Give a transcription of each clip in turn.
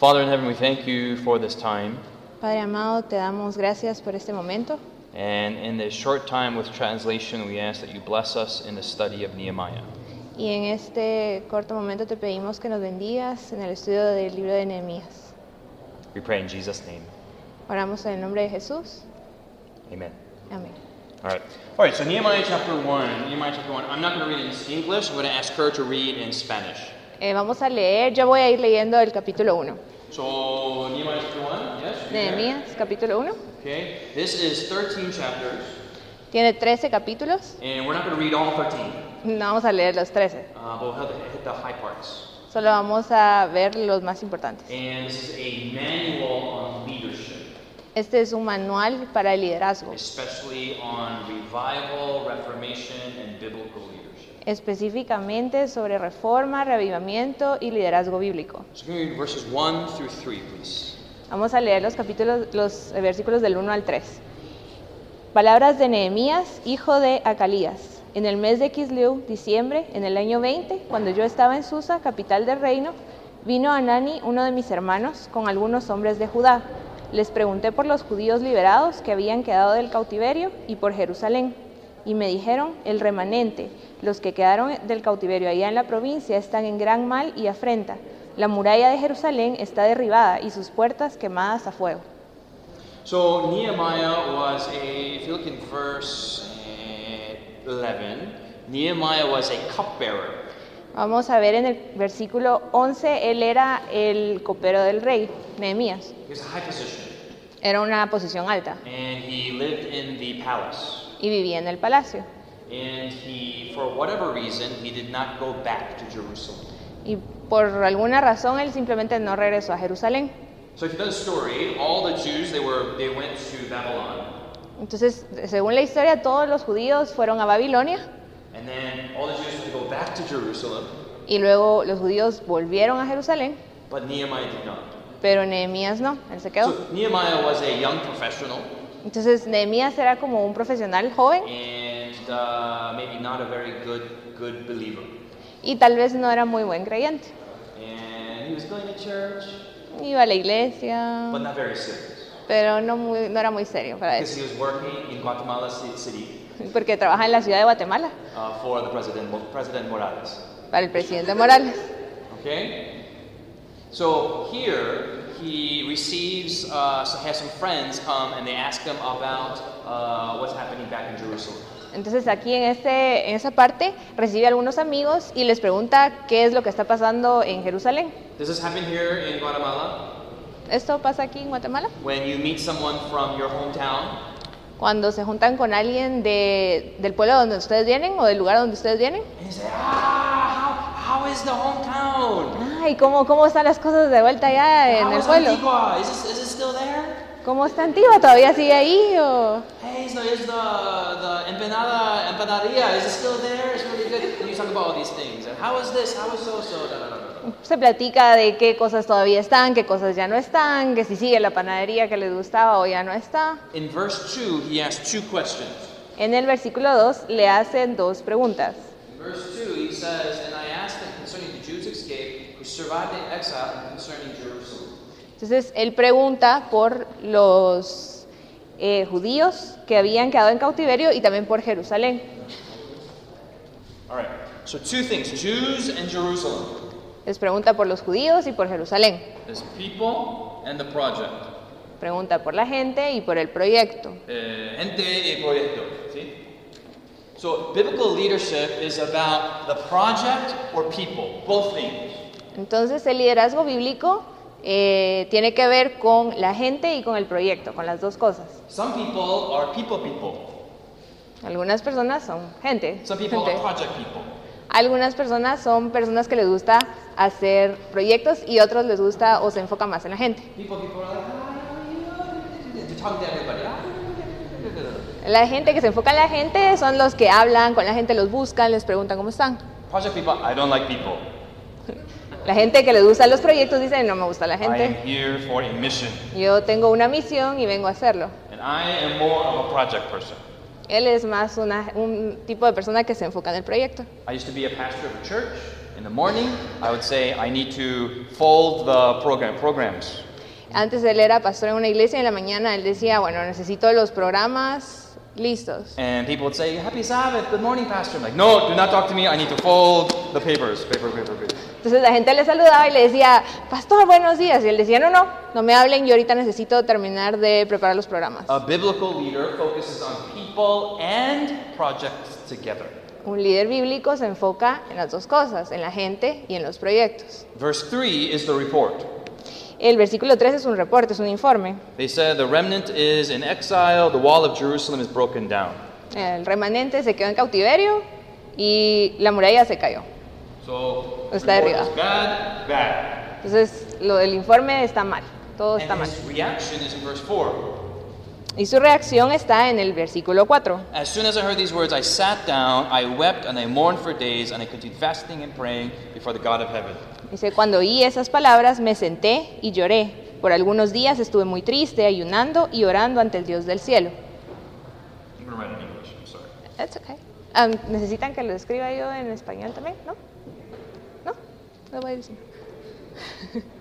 Father in heaven, we thank you for this time. Padre amado, te damos gracias por este momento. And in this short time with translation, we ask that you bless us in the study of Nehemiah. Y en este corto momento te pedimos que nos bendigas en el estudio del libro de Nehemías. We pray in Jesus' name. Oramos en el nombre de Jesús. Amen. Amén. All right. All right, so Nehemiah chapter 1. Nehemiah chapter 1. I'm not going to read it in English. I'm going to ask her to read in Spanish. Eh, vamos a leer, yo voy a ir leyendo el capítulo 1. So, Nehemiah chapter 1, yes? Nehemías, capítulo 1. Okay. This is 13 chapters, Tiene 13 capítulos. and we're not going to read all 13, No vamos a leer los 13. uh, but we'll hit the, hit the high parts. Solo vamos a ver los más importantes. And this is a manual on leadership, Este es un manual para el liderazgo, especially on revival, reformation, and biblical leadership. Específicamente sobre reforma, reavivamiento y liderazgo bíblico. So, can we read verses 1 through 3, please? Vamos a leer los capítulos, los versículos del 1 al 3. Palabras de Nehemías, hijo de Acalías. En el mes de Kislev, diciembre, en el año 20, cuando yo estaba en Susa, capital del reino, vino Anani, uno de mis hermanos, con algunos hombres de Judá. Les pregunté por los judíos liberados que habían quedado del cautiverio y por Jerusalén. Y me dijeron, el remanente, los que quedaron del cautiverio allá en la provincia están en gran mal y afrenta. La muralla de Jerusalén está derribada y sus puertas quemadas a fuego. So Nehemiah was a, if you look in verse eh, 11, Nehemiah was a cupbearer. Vamos a ver en el versículo 11, él era el copero del rey, Nehemías. Era una posición alta and he lived in the palace. Y vivía en el palacio. And he, for whatever reason, he did not go back to Jerusalem. Y por alguna razón él simplemente no regresó a Jerusalén. So if you know the story, all the Jews they were they went to Babylon, Entonces, según la historia, todos los judíos fueron a Babilonia and then all the Jews had to go back to Jerusalem, y luego los judíos volvieron a Jerusalén, but Nehemiah did not. pero Nehemías no, él se quedó. So Nehemiah was a young professional Entonces, Nehemías era como un profesional joven and uh, maybe not a very good good believer. y tal vez no era muy buen creyente. And he was going to church, Iba a la iglesia, but not very serious. pero no, muy, no era muy serio para eso, he was working in Guatemala Ci- City porque trabaja en la ciudad de Guatemala uh, for the President Morales. para el presidente Morales. Okay? So here he receives, uh, so has some friends come and they ask him about uh, what's happening back in Jerusalem. Entonces aquí en, este, en esa parte recibe a algunos amigos y les pregunta qué es lo que está pasando en Jerusalén. Does this happen here in Guatemala? ¿Esto pasa aquí en Guatemala? When you meet someone from your hometown Cuando se juntan con alguien de- del pueblo donde ustedes vienen o del lugar donde ustedes vienen. say, ah, how, how is the hometown? Ay, ¿cómo, ¿cómo están las cosas de vuelta allá en el pueblo? Antigua? Is it, is it still there? ¿Cómo está Antigua? ¿Todavía sigue ahí? O... Hey, so is the, the empanada, empanaderia, is it still there? It's really good. And you talk about all these things. And how is this? How is so-so? Da, da, da, da, da. Se platica de qué cosas todavía están, qué cosas ya no están, que si sigue la panadería que les gustaba o ya no está. In verse 2, he asks two questions. En el versículo 2 le hacen dos preguntas. In verse 2, he says, And I asked them concerning the Jews' escape who survived the exile and concerning Jerusalem. Entonces él pregunta por los eh, judíos que habían quedado en cautiverio y también por Jerusalén. All right. So, two things Jews and Jerusalem. Les pregunta por los judíos y por Jerusalén. There's people and the project. Pregunta por la gente y por el proyecto. Eh, ente y proyecto. ¿sí? So, biblical leadership is about the project or people, both things. Entonces el liderazgo bíblico eh, tiene que ver con la gente y con el proyecto, con las dos cosas. Some people are people people, Algunas personas son gente. some people gente. are project people. Algunas personas son personas que les gusta hacer proyectos y otros les gusta o se enfoca más en la gente. People people are like, ah. Ah, La gente que se enfoca en la gente son los que hablan con la gente, los buscan, les preguntan cómo están. Project people, I don't like people. La gente que les gusta los proyectos dice, no me gusta la I am gente. here for a mission. Yo tengo una misión y vengo a hacerlo. And I am more of a project person. Él es más una- un tipo de persona que se enfoca en el proyecto. I used to be a pastor of a church In the morning, I would say I need to fold the program programs. Antes él era pastor en una iglesia y en la mañana él decía, bueno, necesito los programas listos. And people would say, Happy Sabbath, good morning, Pastor. I'm like, no, do not talk to me. I need to fold the papers. Paper, paper, paper. Entonces la gente le saludaba y le decía, pastor, buenos días. Y él decía, no, no, no me hablen, yo ahorita necesito terminar de preparar los programas. A biblical leader focuses on people and projects together. Un líder bíblico se enfoca en las dos cosas, en la gente y en los proyectos. Verse 3 is the report. El versículo 3 es un reporte, es un informe. They said the remnant is in exile, the wall of Jerusalem is broken down. El remanente se quedó en cautiverio y la muralla se cayó. So, Está is bad, bad. Entonces, lo del informe está mal, todo está And mal. his reaction is in verse 4. Y su reacción está en el versículo 4. Dice, cuando oí esas palabras me senté y lloré. Por algunos días estuve muy triste, ayunando y orando ante el Dios del cielo. That's okay. Um, ¿Necesitan que lo escriba yo en español también? ¿No? ¿No? Lo voy a decir.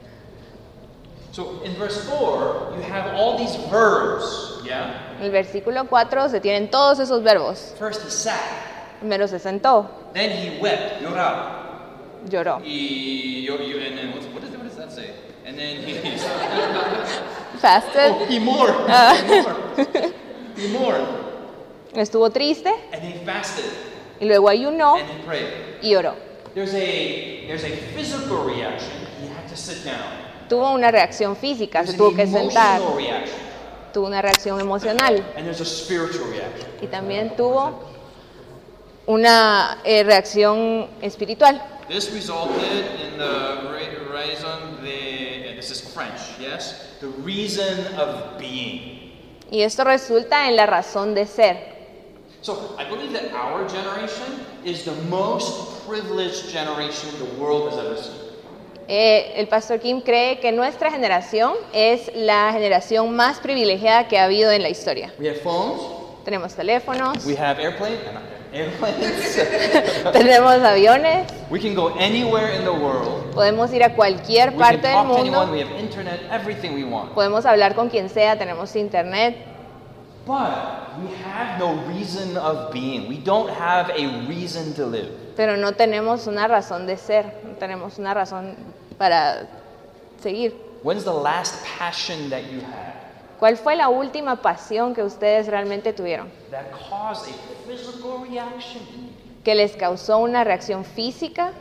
So in verse 4, you have all these verbs, yeah? En el versículo 4 se tienen todos esos verbos. First he sat, Primero se sentó, then he wept, lloraba. Lloró. He, yo, yo, and then what's, what, is, what does that say? And then he, Fasted, oh, he mourned, he mourned, he mourned, estuvo triste and he fasted, y luego ayunó and he prayed. y oró. There's a, there's a physical reaction. He had to sit down. Tuvo una reacción física, se There's tuvo an que sentar. reaction, Tuvo una reacción emocional and there's a spiritual reaction. y también tuvo una eh, reacción espiritual. This resulted in the raison de, this is French, yes? The reason of being. Y esto resulta en la razón de ser. So I believe that our generation is the most privileged generation the world has ever seen. Eh, el pastor Kim cree que nuestra generación es la generación más privilegiada que ha habido en la historia. We have phones, Tenemos teléfonos, we have airplanes, not airplanes. tenemos aviones, we can go anywhere in the world. podemos ir a cualquier We can parte del talk to anyone, mundo, we have internet, everything we want. podemos hablar con quien sea, tenemos internet, But we have no reason of being. We don't have a reason to live. pero no tenemos una razón de ser, no tenemos una razón para seguir. When's the last passion that you had ¿Cuál fue la última pasión que ustedes realmente tuvieron? Que les causó una reacción física,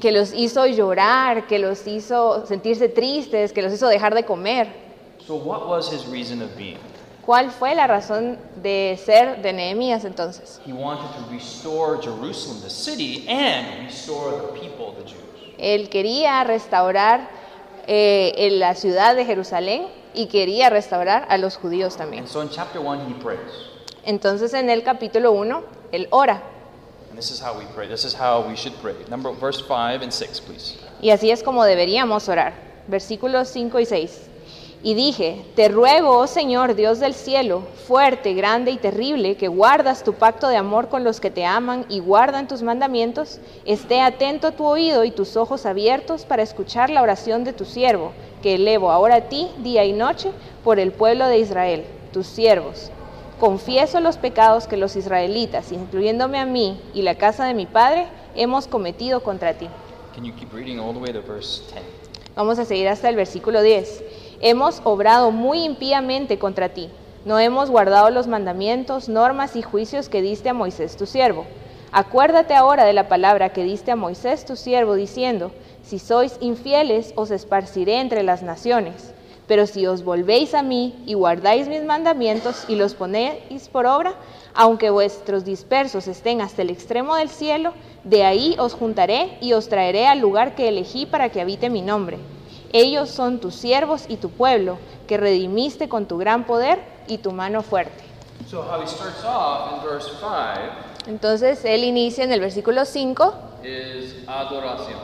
que los hizo llorar, que los hizo sentirse tristes, que los hizo dejar de comer. So, what was his reason of being? ¿Cuál fue la razón de ser de Nehemías entonces? He wanted to restore Jerusalem, the city, and restore the people, the Jews. Él quería restaurar eh, en la ciudad de Jerusalén y quería restaurar a los judíos también. And so, in chapter 1, he prays. Entonces en el capítulo 1, él ora. And this is how we pray. This is how we should pray. Number verse 5 and 6, please. Y así es como deberíamos orar. Versículos 5 y 6. Y dije, te ruego, oh Señor, Dios del cielo, fuerte, grande y terrible, que guardas tu pacto de amor con los que te aman y guardan tus mandamientos, esté atento tu oído y tus ojos abiertos para escuchar la oración de tu siervo, que elevo ahora a ti día y noche por el pueblo de Israel, tus siervos. Confieso los pecados que los israelitas, incluyéndome a mí y la casa de mi padre, hemos cometido contra ti. Can you keep reading all the way to verse 10? Vamos a seguir hasta el versículo 10. Hemos obrado muy impíamente contra ti. No hemos guardado los mandamientos, normas y juicios que diste a Moisés tu siervo. Acuérdate ahora de la palabra que diste a Moisés tu siervo, diciendo, si sois infieles, os esparciré entre las naciones. Pero si os volvéis a mí y guardáis mis mandamientos y los ponéis por obra, aunque vuestros dispersos estén hasta el extremo del cielo, de ahí os juntaré y os traeré al lugar que elegí para que habite mi nombre. Ellos son tus siervos y tu pueblo, que redimiste con tu gran poder y tu mano fuerte. So, how he starts off in verse 5 Entonces él inicia en el versículo 5 is adoración.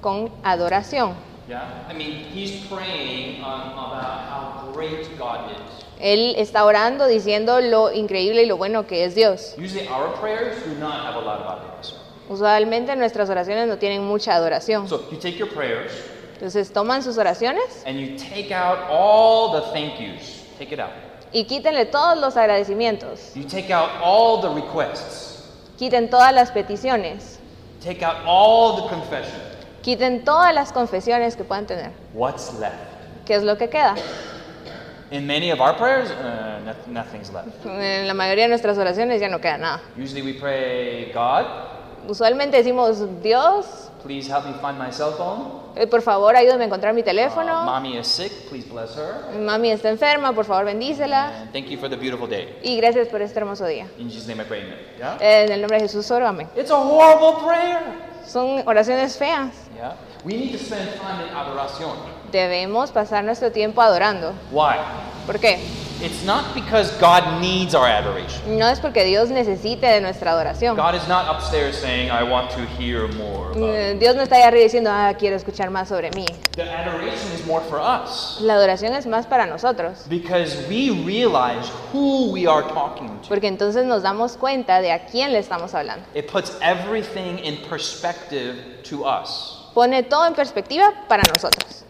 con adoración. Yeah? I mean, he's praying about how great God is. Él está orando diciendo lo increíble y lo bueno que es Dios. Usually, our prayers do not have a lot of adoration. Usualmente nuestras oraciones no tienen mucha adoración. So, you take your prayers Entonces toman sus oraciones and you take out all the thank yous. Take it out. y quítenle todos los agradecimientos. You take out all the requests. Quiten todas las peticiones. Take out all the confession. Quiten todas las confesiones que puedan tener. What's left? ¿Qué es lo que queda? In many of our prayers, uh, no- nothing's left. En la mayoría de nuestras oraciones ya no queda nada. Usually we pray, God, Usualmente decimos, Dios, please help me find my cell phone. eh, por favor ayúdame a encontrar mi Uh, teléfono. mommy is sick, please bless her. Mami está enferma, por favor bendícela. And thank you for the beautiful day. Y gracias por este hermoso día. In Jesus' name I pray, amen. Yeah? En el nombre de Jesús, oro, amén. It's a horrible prayer. Son oraciones feas. Yeah? We need to spend time in adoración. Debemos pasar nuestro tiempo adorando. Why? ¿Por qué? It's not because God needs our adoration. No es porque Dios necesite de nuestra adoración. God is not upstairs saying, I want to hear more about Eh. Dios no está ahí arriba diciendo, ah, quiero escuchar más sobre mí. The adoration is more for us La adoración es más para nosotros. because we realize who we are talking to. Porque entonces nos damos cuenta de a quién le estamos hablando. It puts everything in perspective to us. Pone todo en perspectiva para nosotros.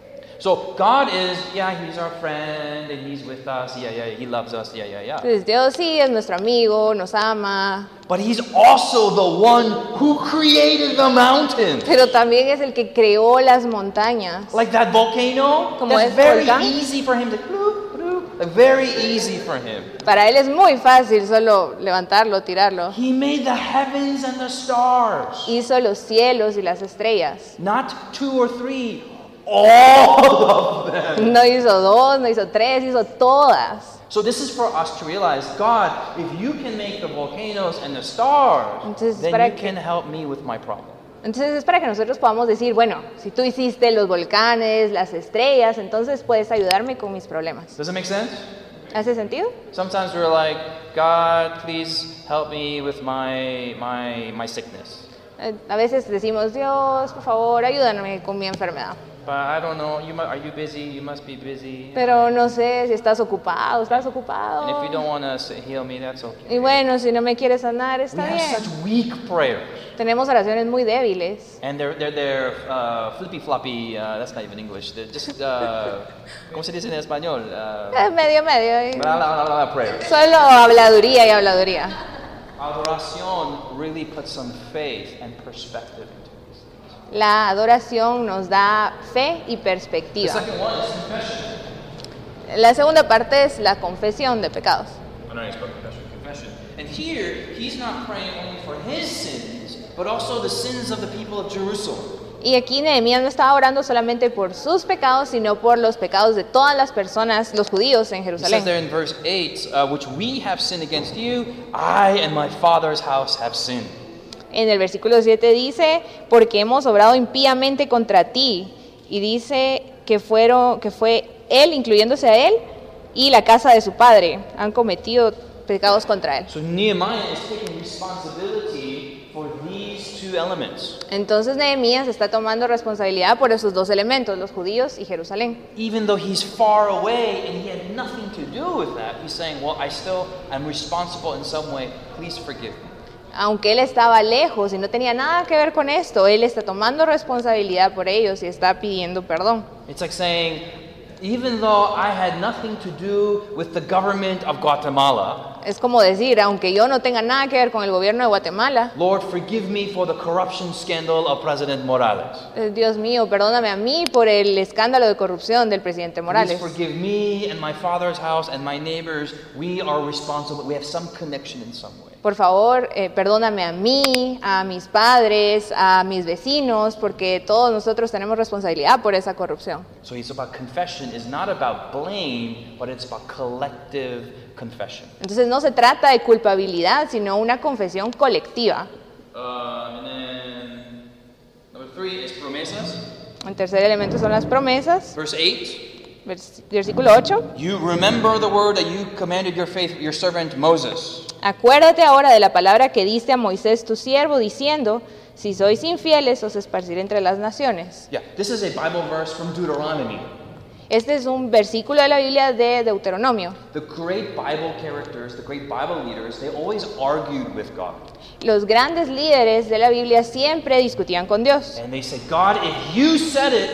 So God is, yeah, He's our friend and He's with us. Yeah, yeah, He loves us. Yeah, yeah, yeah. Entonces Dios sí es nuestro amigo, nos ama, But He's also the one who created the mountain. pero también es el que creó las montañas. Like that volcano, Como that's es very volcán. easy for Him to, very easy for Him. Para Él es muy fácil solo levantarlo, tirarlo. He made the heavens and the stars. Hizo los cielos y las estrellas. Not two or three, all of them. No hizo dos, no hizo tres, hizo todas. So this is for us to realize, God, if you can make the volcanoes and the stars, Entonces, then para you que- can help me with my problem. Entonces es para que nosotros podamos decir, bueno, si tú hiciste los volcanes, las estrellas, entonces puedes ayudarme con mis problemas. Does it make sense? ¿Hace sentido? Sometimes we're like, God, please help me with my my my sickness. Eh, A veces decimos, Dios, por favor, ayúdame con mi enfermedad. But I don't know. You mu- are you busy? You must be busy. Pero no sé si estás ocupado, estás And if ocupado. you don't want to heal me, that's okay. Y bueno, si no me quieres sanar, We está have bien. such weak prayers, Tenemos oraciones muy débiles. and they're they're they're uh, flippy floppy. Uh, that's not even English. They're just uh, ¿cómo se dice en español? Es medio, medio. y- bla, bla, bla, bla, prayers. Solo habladuría y habladuría. Adoración really puts some faith and perspective into these things. La adoración nos da fe y The perspectiva. second one is confession. La segunda parte es la confesión de pecados. I know it's about confession. Confession. And here, he's not praying only for his sins, but also the sins of the people of Jerusalem. Y aquí Nehemías no estaba orando solamente por sus pecados, sino por los pecados de todas las personas, los judíos en Jerusalén. there in verse 8, which we have sinned against you, I and my father's house have sinned. En el versículo 7 dice, porque hemos obrado impíamente contra ti. Y dice que, fueron, que fue él, incluyéndose a él, y la casa de su padre, han cometido pecados contra él. So Nehemiah is taking responsibility two elements. Entonces Nehemías está tomando responsabilidad por esos dos elementos, los judíos y Jerusalén. Even though he's far away and he had nothing to do with that, he's saying, Well, I still am responsible in some way. Please forgive me. Aunque él estaba lejos y no tenía nada que ver con esto, él está tomando responsabilidad por ellos y está pidiendo perdón. It's like saying, even though I had nothing to do with the government of Guatemala, Es como decir, aunque yo no tenga nada que ver con el gobierno de Guatemala, Lord, forgive me for the corruption scandal of President Morales. eh, Dios mío, perdóname a mí por el escándalo de corrupción del presidente Please Morales. forgive me and my father's house and my neighbors. We are responsible. We have some connection in some way por favor, eh, perdóname a mí, a mis padres, a mis vecinos, porque todos nosotros tenemos responsabilidad por esa corrupción. So it's about confession is not about blame, but it's about collective confession. Entonces no se trata de culpabilidad, sino una confesión colectiva. Um, number three is promesas. El tercer elemento son las promesas. Verse 8. Versículo 8. You remember the word that you commanded your faith, your servant Moses. Acuérdate ahora de la palabra que diste a Moisés tu siervo, diciendo, Si sois infieles, os esparciré entre las naciones. Yeah, this is a Bible verse from Deuteronomy. Este es un versículo de la Biblia de Deuteronomio. The great Bible characters, the great Bible leaders, they always argued with God. Los grandes líderes de la Biblia siempre discutían con Dios And they said, God, if you said it,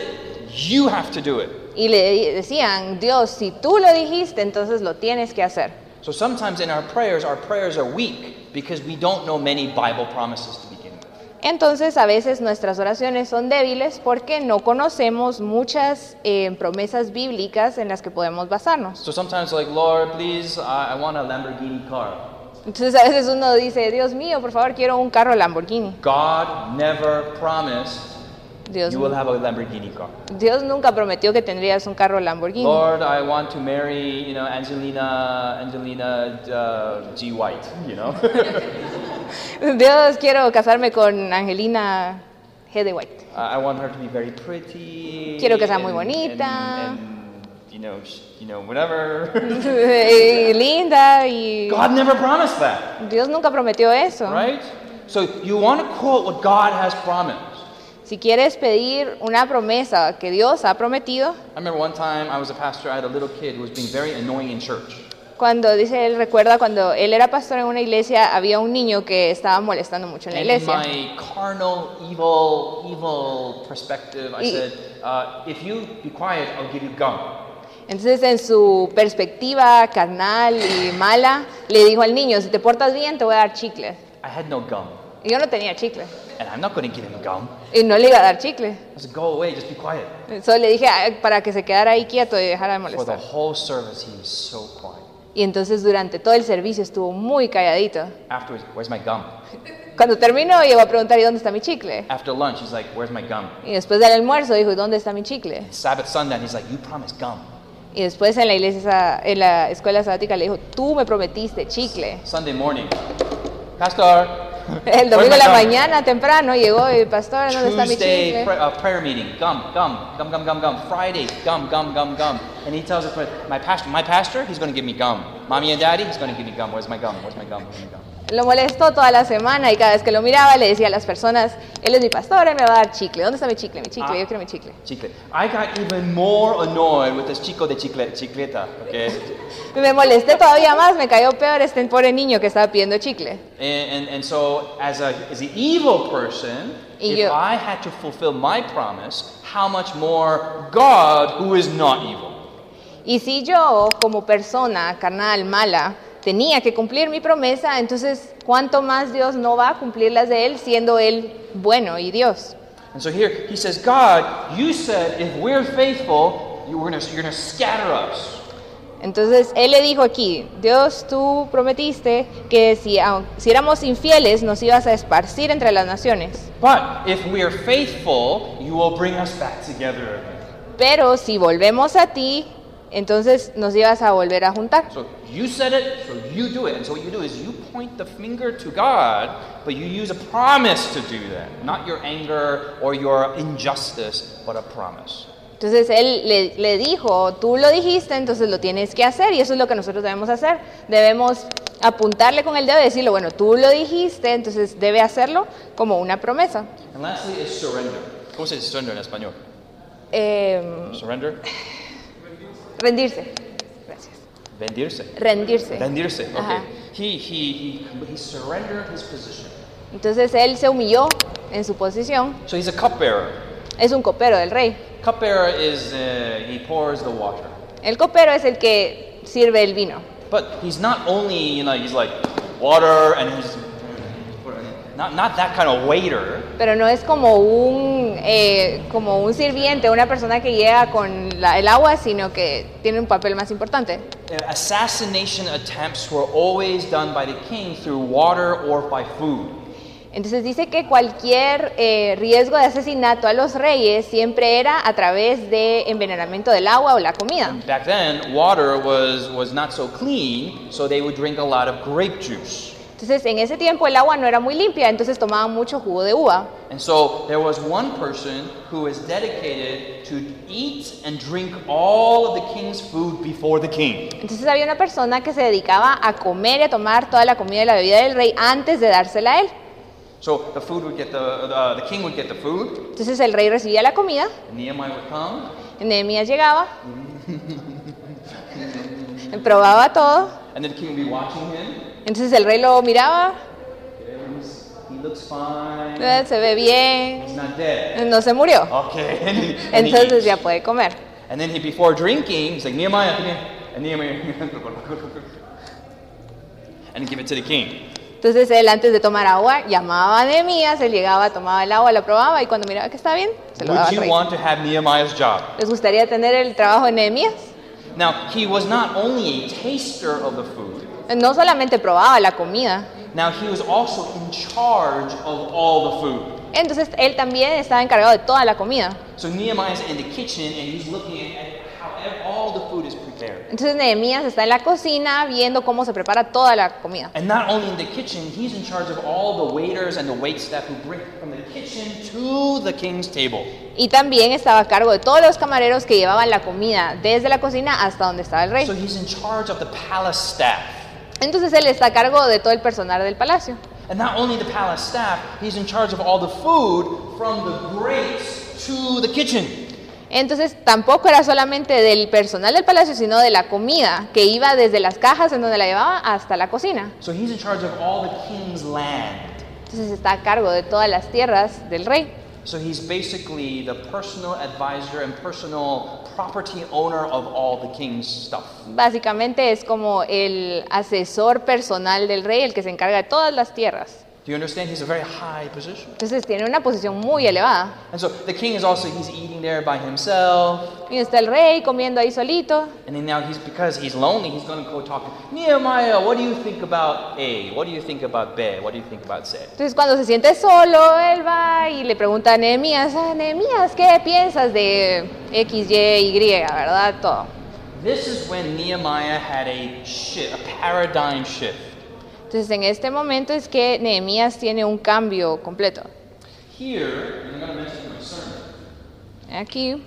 you have to do it. Y le decían, Dios, si tú lo dijiste, entonces lo tienes que hacer. So sometimes in our prayers, our prayers are weak because we don't know many Bible promises to begin with. Entonces a veces nuestras oraciones son débiles porque no conocemos muchas eh, promesas bíblicas en las que podemos basarnos. So sometimes, like, Lord, please, I, I want a Lamborghini car. Entonces a veces uno dice, Dios mío, por favor, quiero un carro Lamborghini. God never promised Dios, you will have a Lamborghini car. Dios nunca prometió que tendrías un carro Lamborghini. Lord, I want to marry, you know, Angelina, Angelina uh, G. White, you know. Dios, quiero casarme con Angelina G. de White. I want her to be very pretty. Quiero que sea muy bonita. And, and, you know, you know, whatever. Linda y God never promised that, Dios nunca prometió eso. right? So you want to quote what God has promised. Si quieres pedir una promesa que Dios ha prometido, I remember one time I was a pastor. I had a little kid who was being very annoying in church. cuando dice él, recuerda cuando él era pastor en una iglesia, había un niño que estaba molestando mucho en la And in iglesia. my carnal, evil, evil perspective, I Y- said, uh, if you be quiet, I'll give you gum. Entonces, en su perspectiva carnal y mala, le dijo al niño, si te portas bien, te voy a dar chicle. I had no gum. Y yo no tenía chicle. And I'm not going to give him gum. Y no le iba a dar chicle. I said, go away, just be quiet. Solo le dije "Ay, para que se quedara ahí quieto y dejara de For the molestar. whole service, he was so quiet. Y entonces durante todo el servicio estuvo muy calladito. Afterwards, where's my gum? Cuando terminó, llegó a preguntar, ¿y dónde está mi chicle? After lunch, he's like, where's my gum? Y después del almuerzo dijo, ¿y dónde está mi chicle? Sabbath sundown, he's like, you promised gum. Y después en la iglesia, en la escuela sabática le dijo, tú me prometiste chicle. Sunday morning, Pastor, El domingo en la mañana temprano llegó y pastor, ¿dónde está mi Tuesday chicle? pra- uh, prayer meeting, gum, gum, gum, gum, gum, gum. Friday, gum, gum, gum, gum. And he tells us, my pastor, my pastor, he's going to give me gum. Mommy and daddy, he's going to give me gum. Where's my gum? Where's my gum? Where's my gum? Lo molestó toda la semana y cada vez que lo miraba le decía a las personas, él es mi pastor, él me va a dar chicle. ¿Dónde está mi chicle? Mi chicle, Ah. yo quiero mi chicle. Chicle. I got even more annoyed with this chico de chicle, chicleta, okay? Me molesté todavía más, me cayó peor este pobre niño que estaba pidiendo chicle. And, and, and so, as a as an evil person, Y if yo- I had to fulfill my promise, how much more God, who is not evil? Y si yo, como persona carnal, mala, tenía que cumplir mi promesa, entonces, ¿cuánto más Dios no va a cumplir las de Él siendo Él bueno y Dios? And so here he says, God, you said if we're faithful, you were gonna, you're going to scatter us. Entonces, Él le dijo aquí, Dios, tú prometiste que si, si éramos infieles nos ibas a esparcir entre las naciones. But if we are faithful, you will bring us back together. Pero si volvemos a ti, entonces nos ibas a volver a juntar. So you said it, so you do it. And so what you do is you point the finger to God, but you use a promise to do that. Not your anger or your injustice, but a promise. Entonces él le, le dijo, tú lo dijiste, entonces lo tienes que hacer y eso es lo que nosotros debemos hacer. Debemos apuntarle con el dedo y decirle, bueno, tú lo dijiste, entonces debe hacerlo como una promesa. And lastly is surrender. ¿Cómo se dice surrender en español? Eh, Surrender? rendirse. Gracias. Vendirse. Rendirse. Rendirse. Okay. Ajá. He, he, he, he surrendered his position. Entonces él se humilló en su posición. So he's a cupbearer. Es un copero del rey. Cupbearer is, uh, he pours the water. El copero es el que sirve el vino. But he's not only, you know, he's like water and he's not, not that kind of waiter. Pero no es como un, eh, como un sirviente, una persona que llega con la- el agua, sino que tiene un papel más importante. Assassination attempts were always done by the king through water or by food. Entonces dice que cualquier eh, riesgo de asesinato a los reyes siempre era a través de envenenamiento del agua o la comida. Back then, water was, was not so clean, so they would drink a lot of grape juice. Entonces en ese tiempo el agua no era muy limpia, entonces tomaban mucho jugo de uva. And so there was one person who was dedicated to eat and drink all of the king's food before the king. Entonces había una persona que se dedicaba a comer y a tomar toda la comida y la bebida del rey antes de dársela a él. So the food would get the, the, the king would get the food, Entonces el rey recibía la comida, Nehemiah would come, Nehemías llegaba, probaba todo, and then the king would be watching him. Entonces el rey lo miraba. "Eh, se ve bien, no se murió, Okay, entonces ya puede comer. and then he, before drinking, he's like Nehemiah, come here, and Nehemiah, and give it to the king. Entonces él antes de tomar agua llamaba a Nehemías, él llegaba, tomaba el agua, lo probaba y cuando miraba que está bien, se lo daba al rey. want to have Nehemiah's job? ¿Les gustaría tener el trabajo de Nehemías? Now, he was not only a taster of the food, No solamente probaba la comida, now he was also in charge of all the food. entonces él también estaba encargado de toda la comida. So Nehemiah's in the kitchen and he's looking at how all the food is prepared. Entonces Nehemías está en la cocina viendo cómo se prepara toda la comida. And not only in the kitchen, he's in charge of all the waiters and the waitstaff who bring from the kitchen to the king's table. Y también estaba a cargo de todos los camareros que llevaban la comida desde la cocina hasta donde estaba el rey. So he's in charge of the palace staff. Entonces él está a cargo de todo el personal del palacio. And not only the palace staff, he's in charge of all the food from the grates to the kitchen. Entonces tampoco era solamente del personal del palacio, sino de la comida que iba desde las cajas en donde la llevaba hasta la cocina. So he's in charge of all the king's land. Entonces está a cargo de todas las tierras del rey. So he's basically the personal advisor and personal property owner of all the king's stuff. Básicamente es como el asesor personal del rey, el que se encarga de todas las tierras. Do you understand? He's a very high position. Entonces tiene una posición muy elevada. And so the king is also he's eating there by himself. Y está el rey comiendo ahí solito. And then now he's because he's lonely, he's gonna go talk to Nehemiah, what do you think about A? What do you think about B? What do you think about Z? Entonces cuando se siente solo, él va y le pregunta a Nehemías, "Ah, Nehemías, ¿qué piensas de X, Y, Y, verdad? Todo. This is when Nehemiah had a shift, a paradigm shift. Entonces en este momento es que Nehemías tiene un cambio completo. Here, and I'm gonna mention in my sermon. Aquí,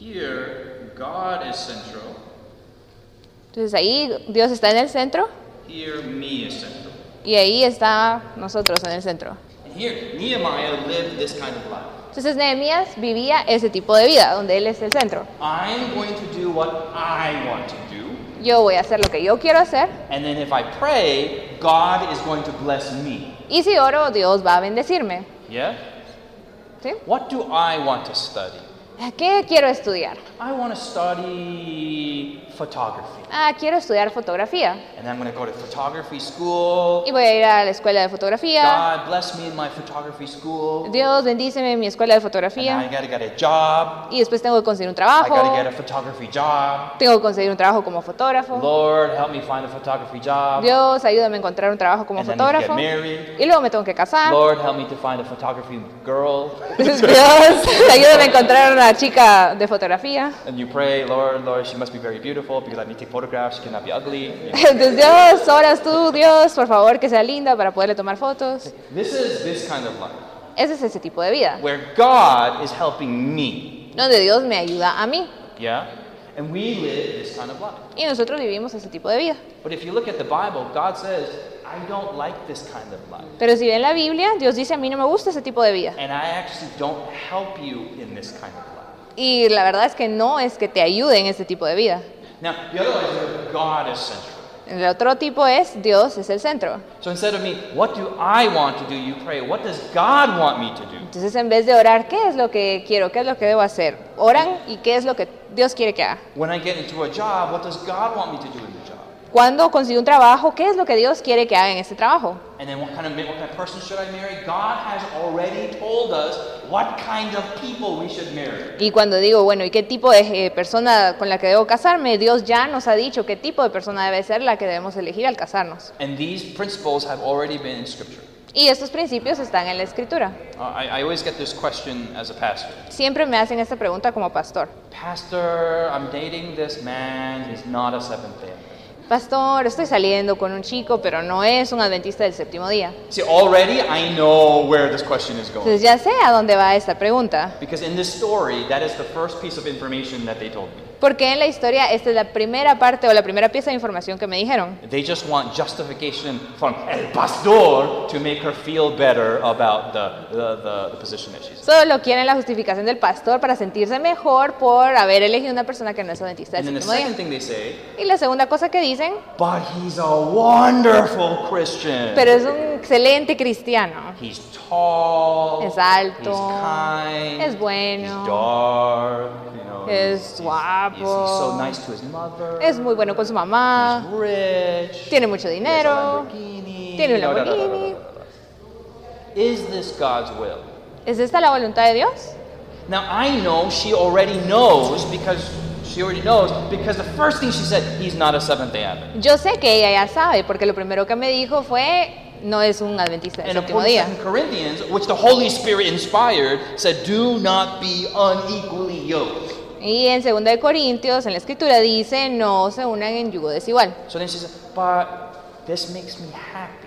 Here, God is central. entonces ahí Dios está en el centro Here, me is central. y ahí está nosotros en el centro. And here, Nehemiah lived this kind of life. Entonces Nehemías vivía ese tipo de vida, donde él es el centro. I'm going to do what I want to do. Yo voy a hacer lo que yo quiero hacer And then if I pray, God is going to bless me. y si oro, Dios va a bendecirme. Yeah? ¿Sí? What do I want to study? ¿Qué quiero estudiar? I want to study photography. Ah, quiero estudiar fotografía. And I'm going to go to photography school. Y voy a ir a la escuela de fotografía. God bless me in my photography school. Dios bendíceme en mi escuela de And I fotografía. got to get a job. Y después tengo que conseguir un I got to trabajo. get a photography job. Tengo que conseguir un trabajo como fotógrafo. Lord, help me find a photography job. Dios, ayúdame a encontrar un trabajo como And then you get fotógrafo. married. Y luego me tengo que casar. Lord, help me to find a photography girl. Dios, ayúdame a encontrar una chica de fotografía. And you pray, Lord, Lord, she must be very beautiful because I need to take photographs. She cannot be ugly. Entonces, Dios, oras tú, Dios, por favor, que sea linda para poderle tomar fotos. This is this kind of life Ese es ese tipo de vida, where God is helping me. donde Dios me ayuda a mí. Yeah? And we live this kind of life. Y nosotros vivimos ese tipo de vida. But if you look at the Bible, God says, I don't like this kind of life. Pero si ven la Biblia, Dios dice, a mí no me gusta ese tipo de vida. And I actually don't help you in this kind of life. Y la verdad es que no es que te ayude en ese tipo de vida. Now, the other one is God is central. El otro tipo es Dios es el centro. So instead of me, what do I want to do, you pray, what does God want me to do? Entonces en vez de orar, ¿qué es lo que quiero? ¿Qué es lo que debo hacer? Oran y ¿qué es lo que Dios quiere que haga? When I get into a job, what does God want me to do in the job? Cuando consigo un trabajo, ¿qué es lo que Dios quiere que haga en este trabajo? And then what kind of what kind of person should I marry? God has already told us what kind of people we should marry. Y cuando digo, bueno, ¿y qué tipo de eh, persona con la que debo casarme? Dios ya nos ha dicho qué tipo de persona debe ser la que debemos elegir al casarnos. And these principles have already been in Scripture. Y estos principios están en la escritura. Uh, I, I always get this question as a pastor. Siempre me hacen esta pregunta como pastor. Pastor, I'm dating this man. He's not a Seventh Day. Adventist." Pastor, estoy saliendo con un chico, pero no es un adventista del séptimo día. See, already I know where this question is going. Entonces ya sé a dónde va esta pregunta. Because in this story, that is the first piece of information that they told me. Porque en la historia esta es la primera parte o la primera pieza de información que me dijeron. They just want justification from el pastor to make her feel better about the, the, the, the position that she's in. Solo quieren la justificación del pastor para sentirse mejor por haber elegido una persona que no es adventista And then the second thing they say, Y la segunda cosa que dicen, but he's a wonderful Christian. pero es un excelente cristiano. He's tall. Es alto, He's kind. es bueno, He's dark. You know, es he's, he's- guapo, He's, he's so nice to his mother. Es muy bueno con su mamá, tiene mucho dinero, tiene un Lamborghini. da, da. Is this God's will? ¿Es esta la voluntad de Dios? Now I know she already knows because she already knows because the first thing she said, he's not a Seventh Day Adventist. Yo sé que ella ya sabe, porque lo primero que me dijo fue, no es un adventista del séptimo día. 2 Corinthians, which the Holy Spirit inspired, said, "Do not be unequally yoked." Y en 2 de Corintios, en la escritura dice, no se unan en yugo desigual. So then she said, "But this makes me happy,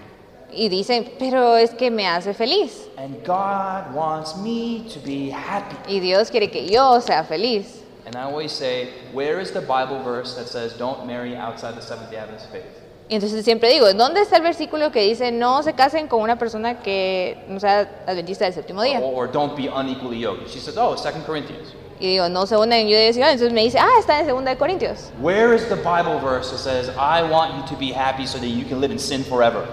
Y dicen, pero es que me hace feliz. and God wants me to be happy." Y Dios quiere que yo sea feliz. And I always say, "Where is the Bible verse that says don't marry outside the Seventh Day Adventist faith?" Y entonces siempre digo, ¿dónde está el versículo que dice, no se casen con una persona que no sea adventista del séptimo día? Or, or don't be unequally yoked. She says, "Oh, 2 Corinthians." Y digo, no se unan en yugo desigual. Entonces me dice, ah, está en 2 de Corintios. Where is the Bible verse that says, "I want you to be happy so that you can live in sin forever"?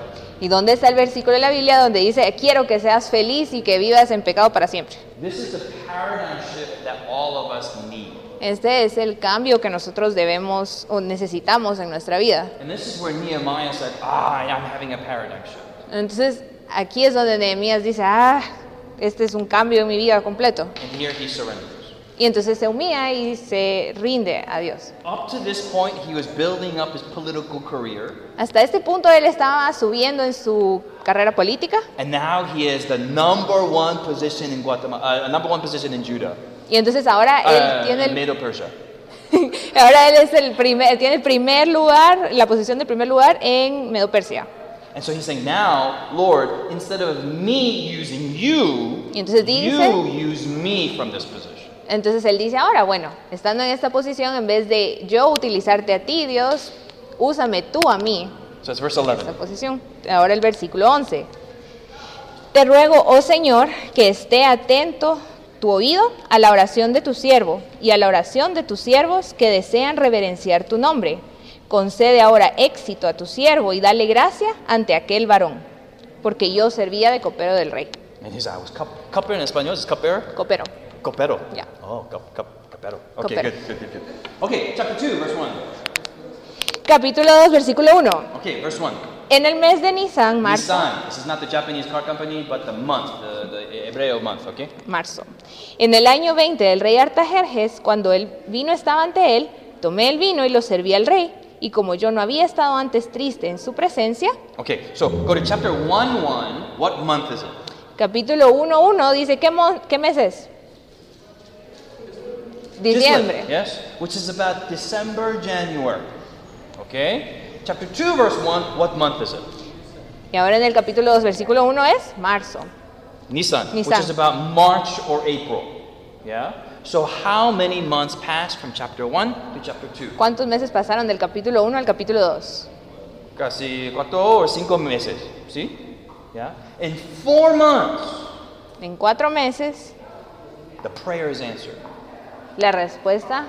¿Y dónde está el versículo de la Biblia donde dice, quiero que seas feliz y que vivas en pecado para siempre? This is the paradigm shift that all of us need. Este es el cambio que nosotros debemos o necesitamos en nuestra vida. And this is where Nehemiah said, Ah, I'm having a paradigm shift. Entonces, aquí es donde Nehemías dice, ah, este es un cambio en mi vida completo. And here he surrenders. Y entonces se humilla y se rinde a Dios. Up to this point, he was building up his political career, Hasta este punto él estaba subiendo en su carrera política and now he is the number one position in Guatemala, uh, number one position in Judah, y entonces ahora él uh, tiene in el, Medo Persia. ahora él es el primer, tiene el primer lugar, la posición del primer lugar en Medo Persia. And so he's saying, Now, Lord, instead of me using you, Y entonces dice- you use me from this position. Entonces él dice, ahora, bueno, estando en esta posición, en vez de yo utilizarte a ti, Dios, úsame tú a mí So it's verse en 11. esta posición. Ahora el versículo 11. Te ruego, oh Señor, que esté atento tu oído a la oración de tu siervo y a la oración de tus siervos que desean reverenciar tu nombre. Concede ahora éxito a tu siervo y dale gracia ante aquel varón, porque yo servía de copero del rey. And he's, I was cup, cupbearer in español, is cupbearer? Copero. Copero. Yeah. Oh, cup, cup, copero. Okay, Copero. good, good, good, good. Okay, chapter 2, verse 1. Capítulo 2, versículo 1. Okay, verse 1. En el mes de Nisan, marzo, Nisan. This is not the Japanese car company, but the month, the, the Hebreo month, okay? marzo. En el año 20 del rey Artajerjes, cuando el vino estaba ante él, tomé el vino y lo serví al rey. Y como yo no había estado antes triste en su presencia, Okay, so go to chapter 1 1. What month is it? capítulo 1.1 dice, ¿qué, mon- qué mes es? Diciembre. Kislev, yes? Which is about December, January. Okay? Chapter 2, verse 1, what month is it? Y ahora en el capítulo 2, versículo 1 es marzo. Nisan, Nisan. which is about March or April. Yeah? So how many months passed from chapter 1 to chapter 2? ¿Cuántos meses pasaron del capítulo 1 al capítulo 2? Casi cuatro o cinco meses, ¿sí? Yeah? In four months, En cuatro meses, the prayer is answered. La respuesta,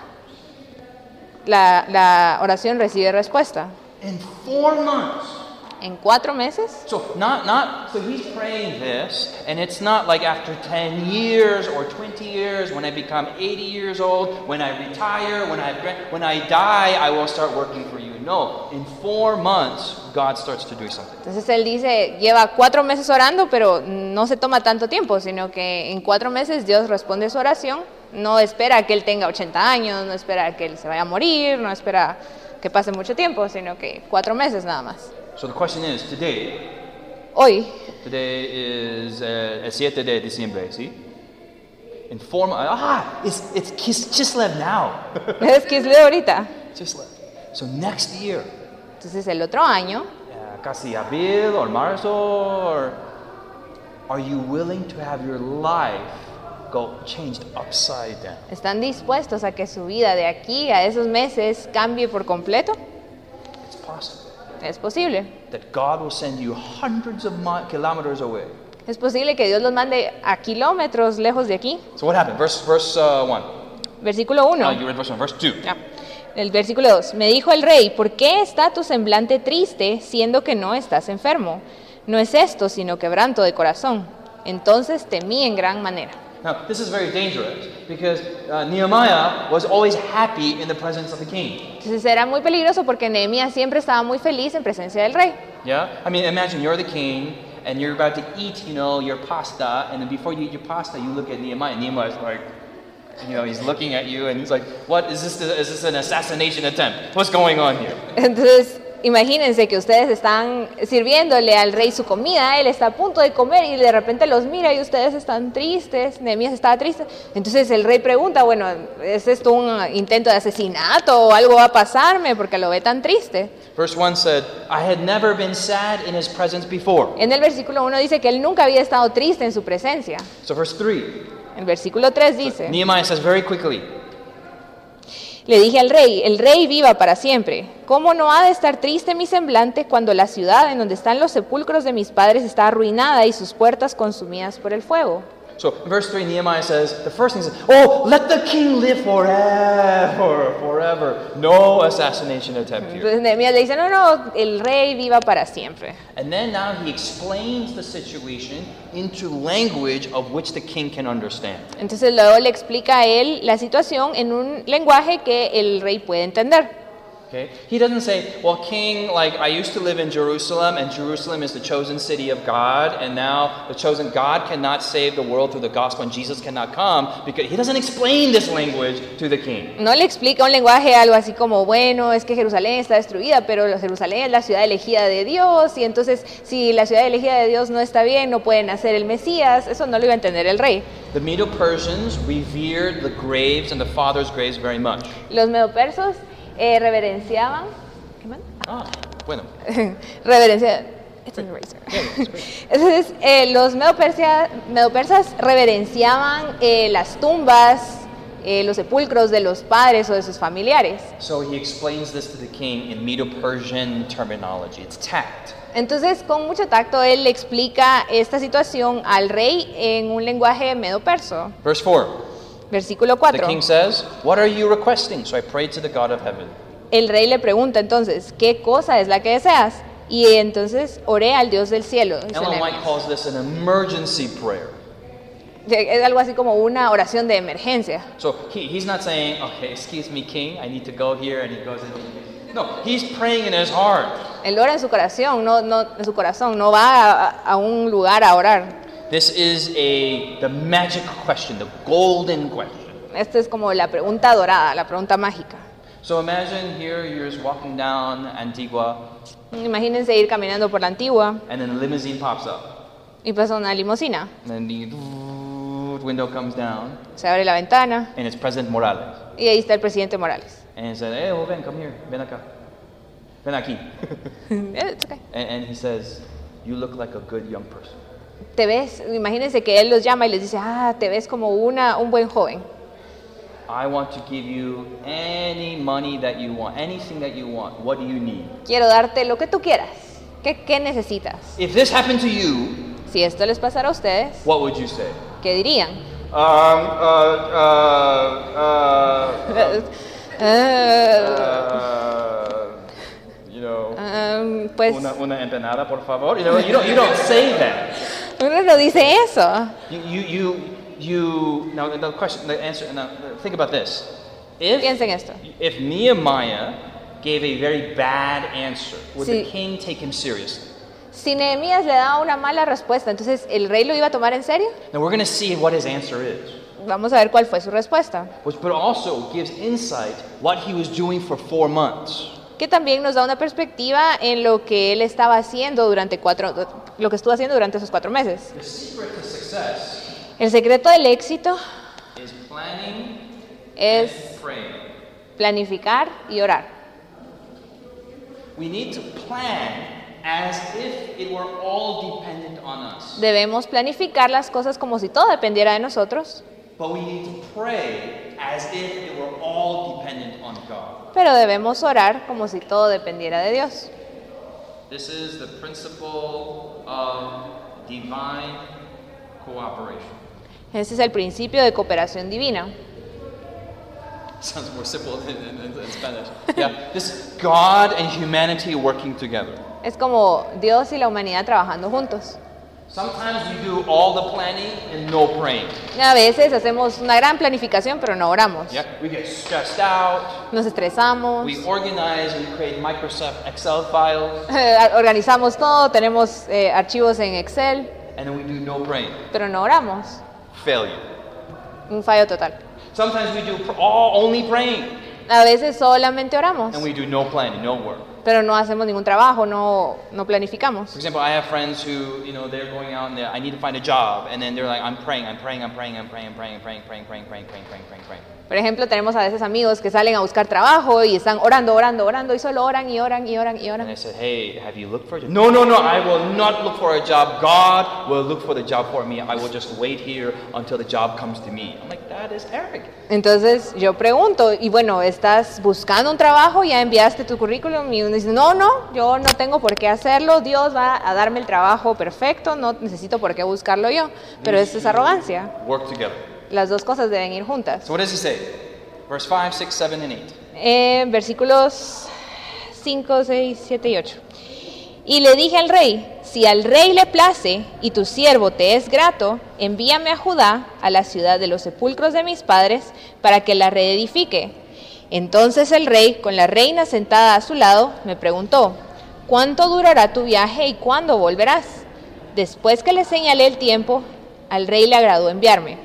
la, la oración recibe respuesta. In four months. En cuatro meses, So not not so he's praying this, and it's not like after 10 years or 20 years, when I become 80 years old, when I retire, when I when I die, I will start working for you. No, in four months, God starts to do something. Entonces él dice, lleva cuatro meses orando, pero no se toma tanto tiempo, sino que en cuatro meses Dios responde su oración. No espera que él tenga 80 años, no espera que él se vaya a morir, no espera que pase mucho tiempo, sino que cuatro meses nada más. So the question is, today, Hoy, today is uh, el 7 de diciembre? In four months, ah, it's it's Kis- Chislev now. es de ahorita. Chislev. So next year, Entonces el otro año, uh, casi abril or marzo, or are you willing to have your life go changed upside down. ¿Están dispuestos a que su vida de aquí a esos meses cambie por completo? It's possible Es posible. that God will send you hundreds of kilometers away. Es posible que Dios los mande a kilómetros lejos de aquí. So what happened? Verse verse uh, one. Versículo 1. Uh, you read verse one. Verse two. Ya. El versículo 2. Me dijo el rey, ¿por qué está tu semblante triste siendo que no estás enfermo? No es esto, sino quebranto de corazón. Entonces temí en gran manera. Now this is very dangerous because uh, Nehemiah was always happy in the presence of the king. Entonces era muy peligroso porque Nehemías siempre estaba muy feliz en presencia del rey. Yeah? I mean, imagine you're the king and you're about to eat, you know, your pasta, and then before you eat your pasta, you look at Nehemiah. Nehemiah's like, you know, he's looking at you and he's like, what is this? Is this an assassination attempt? What's going on here? Entonces, imagínense que ustedes están sirviéndole al rey su comida, él está a punto de comer y de repente los mira y ustedes están tristes, Nehemías estaba triste. Entonces el rey pregunta, bueno, ¿es esto un intento de asesinato o algo va a pasarme porque lo ve tan triste? Verse 1 said, I had never been sad in his presence before. En el versículo 1 dice que él nunca había estado triste en su presencia. So, verse 3, El versículo 3 dice, Nehemiah says very quickly, le dije al rey, el rey viva para siempre. ¿Cómo no ha de estar triste mi semblante cuando la ciudad en donde están los sepulcros de mis padres está arruinada y sus puertas consumidas por el fuego? So in verse 3, Nehemiah says, the first thing is, Oh, let the king live forever, forever. No assassination attempt here. Entonces Nehemías le dice, no, no, el rey viva para siempre. And then now he explains the situation into language of which the king can understand. Entonces luego le explica a él la situación en un lenguaje que el rey puede entender. Okay? He doesn't say, Well, king, like I used to live in Jerusalem, and Jerusalem is the chosen city of God, and now the chosen God cannot save the world through the gospel, and Jesus cannot come. Because he doesn't explain this language to the king. No le explica un lenguaje algo así como, bueno, es que Jerusalén está destruida, pero Jerusalén es la ciudad elegida de Dios, y entonces si la ciudad elegida de Dios no está bien, no pueden hacer el Mesías, eso no lo iba a entender el rey. The Medo Persians revered the graves and the fathers' graves very much. Los medopersos eh, reverenciaban, ¿qué más? Ah, bueno. Reverencia. It's an eraser. Entonces, eh, los medopersia- medopersas reverenciaban eh, las tumbas, eh, los sepulcros de los padres o de sus familiares. So he explains this to the king in Medo Persian terminology. It's tact. Entonces, con mucho tacto, él le explica esta situación al rey en un lenguaje medo-perso. Verse 4. Versículo The 4. king says, What are you requesting? So I prayed to the God of heaven. El rey le pregunta entonces, ¿qué cosa es la que deseas? Y entonces oré al Dios del cielo. Ellen White calls this an emergency prayer. Es algo así como una oración de emergencia. So he, he's not saying, Okay, excuse me, king, I need to go here, and he goes in. No, he's praying in his heart. Él ora en su corazón, no, no, en su corazón, no va a, a un lugar a orar. This is a the magic question, the golden question. Esta es como la pregunta dorada, la pregunta mágica. So imagine here you're just walking down Antigua, Imagínense ir caminando por la antigua and then a limousine pops up. y pasa una limusina. And then the window comes down, Se abre la ventana and it's President Morales. y ahí está el presidente Morales. And he said, Hey, well, ven, come here, ven acá. Ven aquí. It's okay. and, and he says, You look like a good young person. Te ves, imagínense que él los llama y les dice, ah, te ves como una, un buen joven. I want to give you any money that you want, anything that you want. What do you need? Quiero darte lo que tú quieras. ¿Qué, qué necesitas? If this happened to you, Si esto les pasara a ustedes, what would you say? ¿qué dirían? Um, uh, uh, Eh, you know, um, pues una, una empanada, por favor. You know, you don't, you don't say that. Uno no dice eso. You, you, you, you now the question, the answer, now think about this. If, Piensen esto. if Nehemiah gave a very bad answer, would the Sí. king take him seriously? Si Nehemías le daba una mala respuesta, entonces el rey lo iba a tomar en serio. Now we're going to see what his answer is. Vamos a ver cuál fue su respuesta. which but also gives insight what he was doing for four months. Que también nos da una perspectiva en lo que él estaba haciendo durante cuatro, lo que estuvo haciendo durante esos cuatro meses. El secreto del éxito es planificar y orar. Debemos planificar las cosas como si todo dependiera de nosotros. Pero debemos orar como si todo dependiera de Dios. This is the principle of divine cooperation. Ese es el principio de cooperación divina. Sounds more simple in, in, in Spanish. Yeah, this is God and humanity working together. Es como Dios y la humanidad trabajando juntos. A veces hacemos una gran planificación pero no oramos. Nos estresamos. Eh, organizamos todo, tenemos eh, archivos en Excel. Pero no oramos. Un fallo total. A veces solamente oramos. And we do no planning, no work pero no hacemos ningún trabajo, no, no planificamos. For example, I have friends who, you know, they're going out and they're I need to find a job, and then they're like, I'm praying, I'm praying, I'm praying, I'm praying, I'm praying, I'm praying, praying, praying, praying, praying, praying, praying, praying. Por ejemplo, tenemos a veces amigos que salen a buscar trabajo y están orando, orando, orando y solo oran y oran y oran y And I said, Hey, have you looked for a job? No, no, no, I will not look for a job. God will look for the job for me. I will just wait here until the job comes to me. I'm like, entonces yo pregunto, y bueno, ¿estás buscando un trabajo? ¿Ya enviaste tu currículum? Y uno dice, no, no, yo no tengo por qué hacerlo, Dios va a darme el trabajo perfecto, no necesito por qué buscarlo yo. Pero eso es arrogancia. Work together. Las dos cosas deben ir juntas. So what does he say? Verse 5, 6, 7, and 8. Eh, versículos 5, 6, 7 y 8. Y le dije al rey, si al rey le place y tu siervo te es grato, envíame a Judá, a la ciudad de los sepulcros de mis padres, para que la reedifique. Entonces el rey, con la reina sentada a su lado, me preguntó, ¿cuánto durará tu viaje y cuándo volverás? Después que le señalé el tiempo, al rey le agradó enviarme.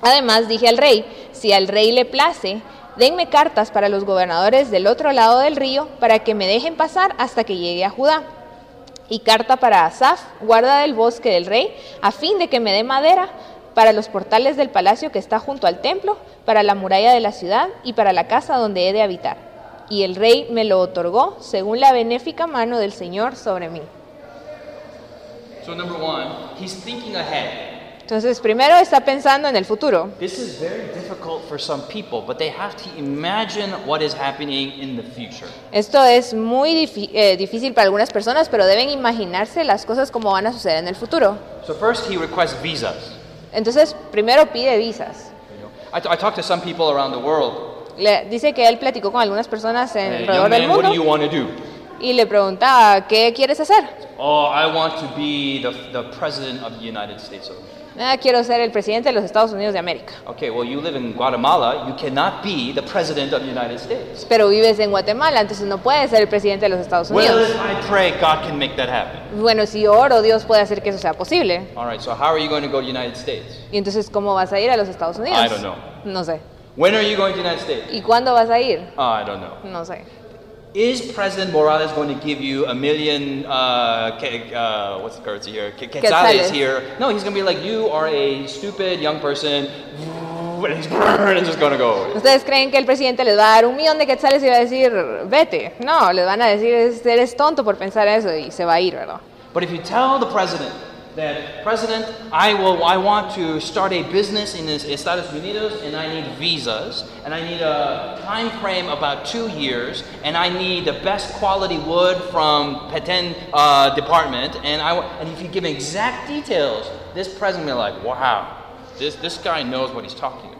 Además dije al rey, si al rey le place, denme cartas para los gobernadores del otro lado del río para que me dejen pasar hasta que llegue a Judá. Y carta para Asaf, guarda del bosque del rey, a fin de que me dé madera para los portales del palacio que está junto al templo, para la muralla de la ciudad y para la casa donde he de habitar. Y el rey me lo otorgó según la benéfica mano del Señor sobre mí. So number one, he's thinking ahead. Entonces, primero está pensando en el futuro. This is very difficult for some people, but they have to imagine what is happening in the future. Esto es muy eh, difícil para algunas personas, pero deben imaginarse las cosas como van a suceder en el futuro. So first, he requests visas. Entonces, primero pide visas. I, I talked to some people around the world. Le, dice que él platicó con algunas personas en- Hey, alrededor del man, what do you mundo want to do? y le preguntaba, ¿qué quieres hacer? Oh, I want to be the, the president of the United States of America. "Ah, quiero ser el presidente de los Estados Unidos de América. Okay, well, you live in Guatemala. You cannot be the president of the United States. Pero vives en Guatemala, entonces no puedes ser el presidente de los Estados Well, Unidos. if I pray, God can make that happen. Bueno, si yo oro, Dios puede hacer que eso sea posible. All right, so how are you going to go to the United States? Y entonces, ¿cómo vas a ir a los Estados Unidos? I don't know. No sé. When are you going to the United States? ¿Y cuándo vas a ir? Oh, I don't know. No sé. Is President Morales going to give you a million, uh, ke- uh, what's the currency here? Ke- Quetzales. Quetzales here. No, he's going to be like, you are a stupid young person. And just going to go. ¿Ustedes creen que el presidente les va a dar un millón de quetzales y va a decir, vete? No, les van a decir, "Es- eres tonto por pensar eso y se va a ir, ¿verdad? But if you tell the president that, President, I, will, I want to start a business in Estados Unidos and I need visas and I need a time frame about two years and I need the best quality wood from Peten uh, department and, I, and if you give exact details, this president will be like, wow, this, this guy knows what he's talking about.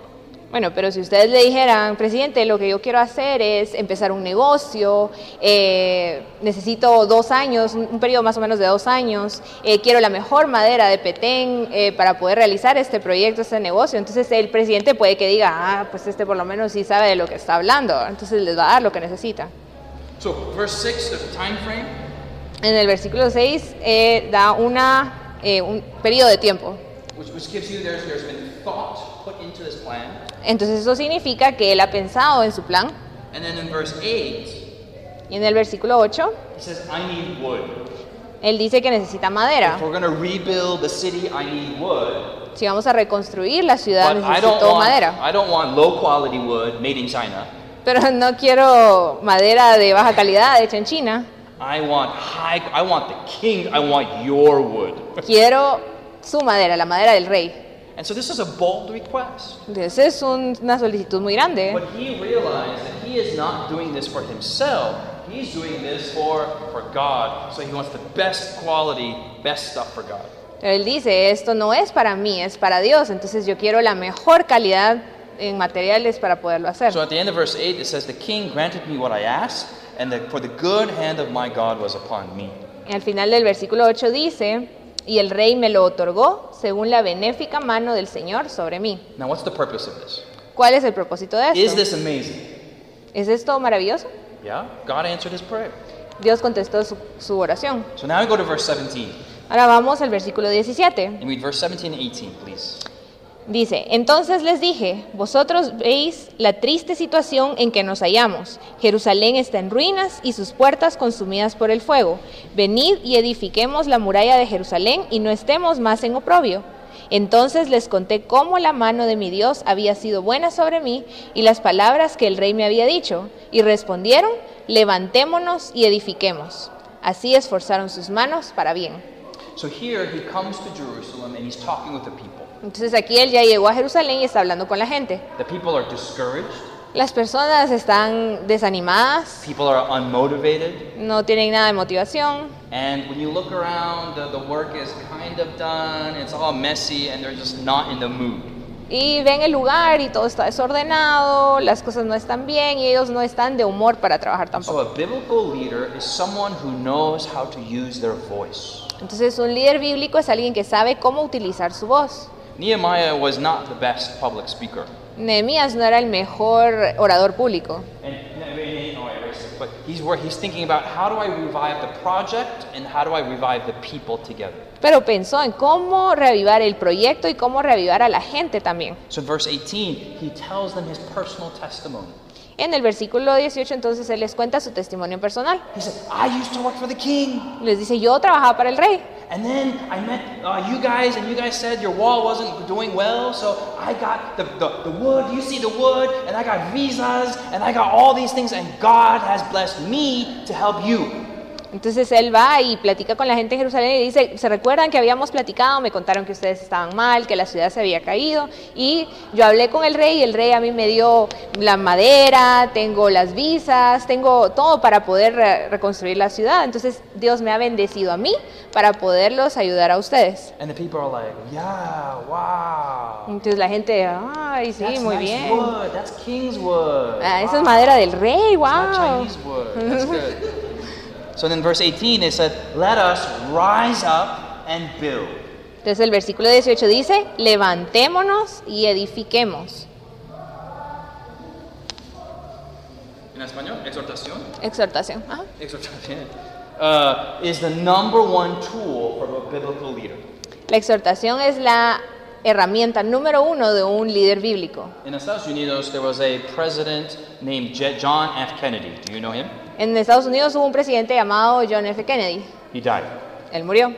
Bueno, pero si ustedes le dijeran, presidente, lo que yo quiero hacer es empezar un negocio, eh, necesito dos años, un un periodo más o menos de dos años, eh, quiero la mejor madera de Petén eh, para poder realizar este proyecto, este negocio, entonces el presidente puede que diga, ah, pues este por lo menos sí sabe de lo que está hablando, entonces les va a dar lo que necesita. So, verse 6, the time frame. En el versículo 6 eh, da una, un periodo de tiempo. Which, which gives you there's, there's been thought put into this plan. Entonces eso significa que él ha pensado en su plan. And then in verse 8, Y en el versículo 8, he says, I need wood. él dice que necesita madera. If we're going to rebuild the city, I need wood. Si vamos a reconstruir la ciudad, But I don't, necesito want, madera. I don't want low quality wood made in China. Pero no quiero madera de baja calidad hecha en China. I want high, I want the king, I want your wood. Quiero su madera, la madera del rey. And so this is a bold request. Es un- una solicitud muy grande. But he realized that he is not doing this for himself. He's doing this for, for God. So he wants the best quality, best stuff for God. Pero él dice, esto no es para mí, es para Dios. Entonces yo quiero la mejor calidad en materiales para poderlo hacer. So at the end of verse 8, it says, The king granted me what I asked, and the, for the good hand of my God was upon me. Al final del versículo 8 dice, y el rey me lo otorgó según la benéfica mano del Señor sobre mí. Now, what's the purpose of this? ¿Cuál es el propósito de Is esto? this amazing? ¿Es esto maravilloso? Yeah? God answered his prayer. Dios contestó su, su oración. So now we go to verse 17. Ahora vamos al versículo 17. And read verse 17 and 18, please. Dice, entonces les dije, vosotros veis la triste situación en que nos hallamos. Jerusalén está en ruinas y sus puertas consumidas por el fuego. Venid y edifiquemos la muralla de Jerusalén y no estemos más en oprobio. Entonces les conté cómo la mano de mi Dios había sido buena sobre mí y las palabras que el rey me había dicho. Y respondieron, levantémonos y edifiquemos. Así esforzaron sus manos para bien. So here he comes to Jerusalem and he's talking with the people. Entonces aquí él ya llegó a Jerusalén y está hablando con la gente. The people are discouraged, Las personas están desanimadas, people are unmotivated, no tienen nada de motivación. and when you look around, the, the work is kind of done, it's all messy, and they're just not in the mood. Y ven el lugar y todo está desordenado, las cosas no están bien y ellos no están de humor para trabajar So tampoco. a biblical leader is someone who knows how to use their voice. Entonces un líder bíblico es alguien que sabe cómo utilizar su voz. Nehemiah was not the best public speaker. Nehemías no era el mejor orador público, And, but he's, where he's thinking about how do I revive the project and how do I revive the people together. pero pensó en cómo reavivar el proyecto y cómo reavivar a la gente también. So in verse 18, he tells them his personal testimony. En el versículo 18 entonces él les cuenta su testimonio personal. He said, I used to work for the king. Les dice, yo trabajaba para el rey. And then I met uh, you guys, and you guys said your wall wasn't doing well, so I got the, the, the wood. You see the wood, and I got visas, and I got all these things, and God has blessed me to help you. Entonces él va y platica con la gente en Jerusalén y dice, ¿se recuerdan que habíamos platicado? Me contaron que ustedes estaban mal, que la ciudad se había caído. Y yo hablé con el rey y el rey a mí me dio la madera, tengo las visas, tengo todo para poder re- reconstruir la ciudad. Entonces Dios me ha bendecido a mí para poderlos ayudar a ustedes. And the people are like, Yeah, wow. Entonces la gente, ay, sí, That's muy nice bien. wood. That's king's wood. Ah, esa Wow. es madera del rey, It's not wow. Chinese wood. That's good. so then, verse 18, it said, Let us rise up and build. Entonces el versículo 18 dice, levantémonos y edifiquemos. En español, exhortación. Exhortación. Ajá. Exhortación. Uh, is the number one tool for a biblical leader. La exhortación es la herramienta número uno de un líder bíblico. In Estados Unidos, there was a president named John F. Kennedy. Do you know him? En Estados Unidos hubo un presidente llamado John F. Kennedy. He died. Él murió.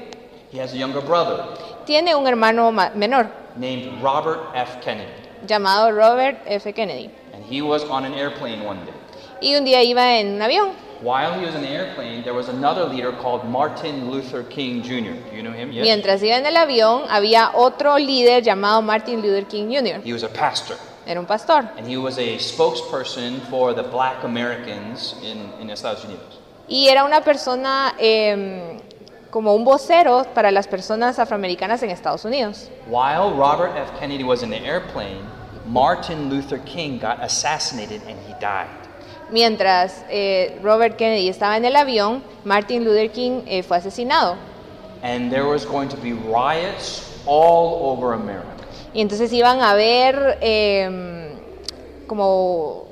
He has a younger brother Tiene un hermano ma- menor named Robert F. Kennedy. llamado Robert F. Kennedy. And he was on an airplane one day. Y un día iba en un avión. While he was in the airplane, there was another leader called Martin Luther King Jr. Do you know him? Yes. Mientras iba en el avión, había otro líder llamado Martin Luther King Jr. He was a pastor. Era un pastor. And he was a spokesperson for the black Americans in, in Estados Unidos. Y era una persona em, como un vocero para las personas afroamericanas en Estados Unidos. While Robert F. Kennedy was in the airplane, Martin Luther King got assassinated and he died. Mientras eh, Robert Kennedy estaba en el avión, Martin Luther King eh, fue asesinado. And there was going to be riots all over America. Y entonces iban a haber em, como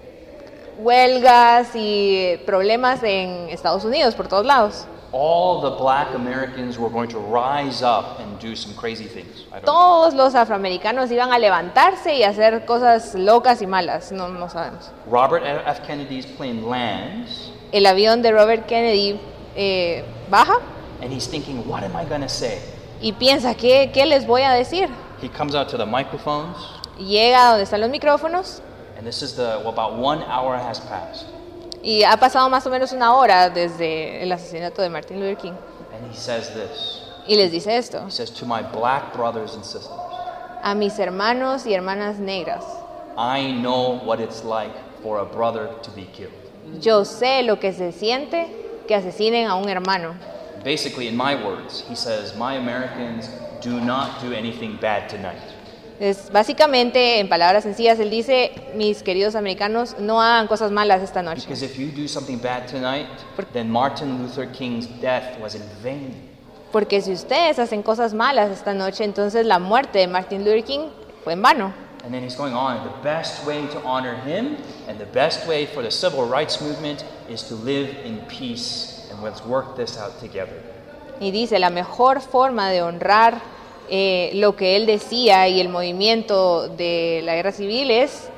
huelgas y problemas en Estados Unidos por todos lados. All the black Americans were going to rise up and do some crazy things. I don't know. Todos los afroamericanos iban a levantarse y hacer cosas locas y malas, no, no sabemos. Robert F. Kennedy's plane lands, El avión de Robert Kennedy eh, baja and he's thinking, what am I going to say? y piensa, ¿qué, ¿qué les voy a decir? He comes out to the microphones, Llega a donde están los micrófonos and this is the, well, about one hour has passed. y ha pasado más o menos una hora desde el asesinato de Martin Luther King. And he says this Y les dice esto, He says, To my black brothers and sisters, a mis hermanos y hermanas negras. I know what it's like for a brother to be killed. Yo sé lo que se siente que asesinen a un hermano. Basically, in my words, he says, My Americans do not do anything bad tonight. Es, básicamente, en palabras sencillas, él dice, mis queridos americanos, no hagan cosas malas esta noche. Because if you do something bad tonight, then Martin Luther King's death was in vain. Porque si ustedes hacen cosas malas esta noche, entonces la muerte de Martin Luther King fue en vano. And then he's going on. The best way to honor him and the best way for the civil rights movement is to live in peace. And let's work this out together. Y dice, la mejor forma de honrar eh, lo que él decía y el movimiento de la guerra civil es...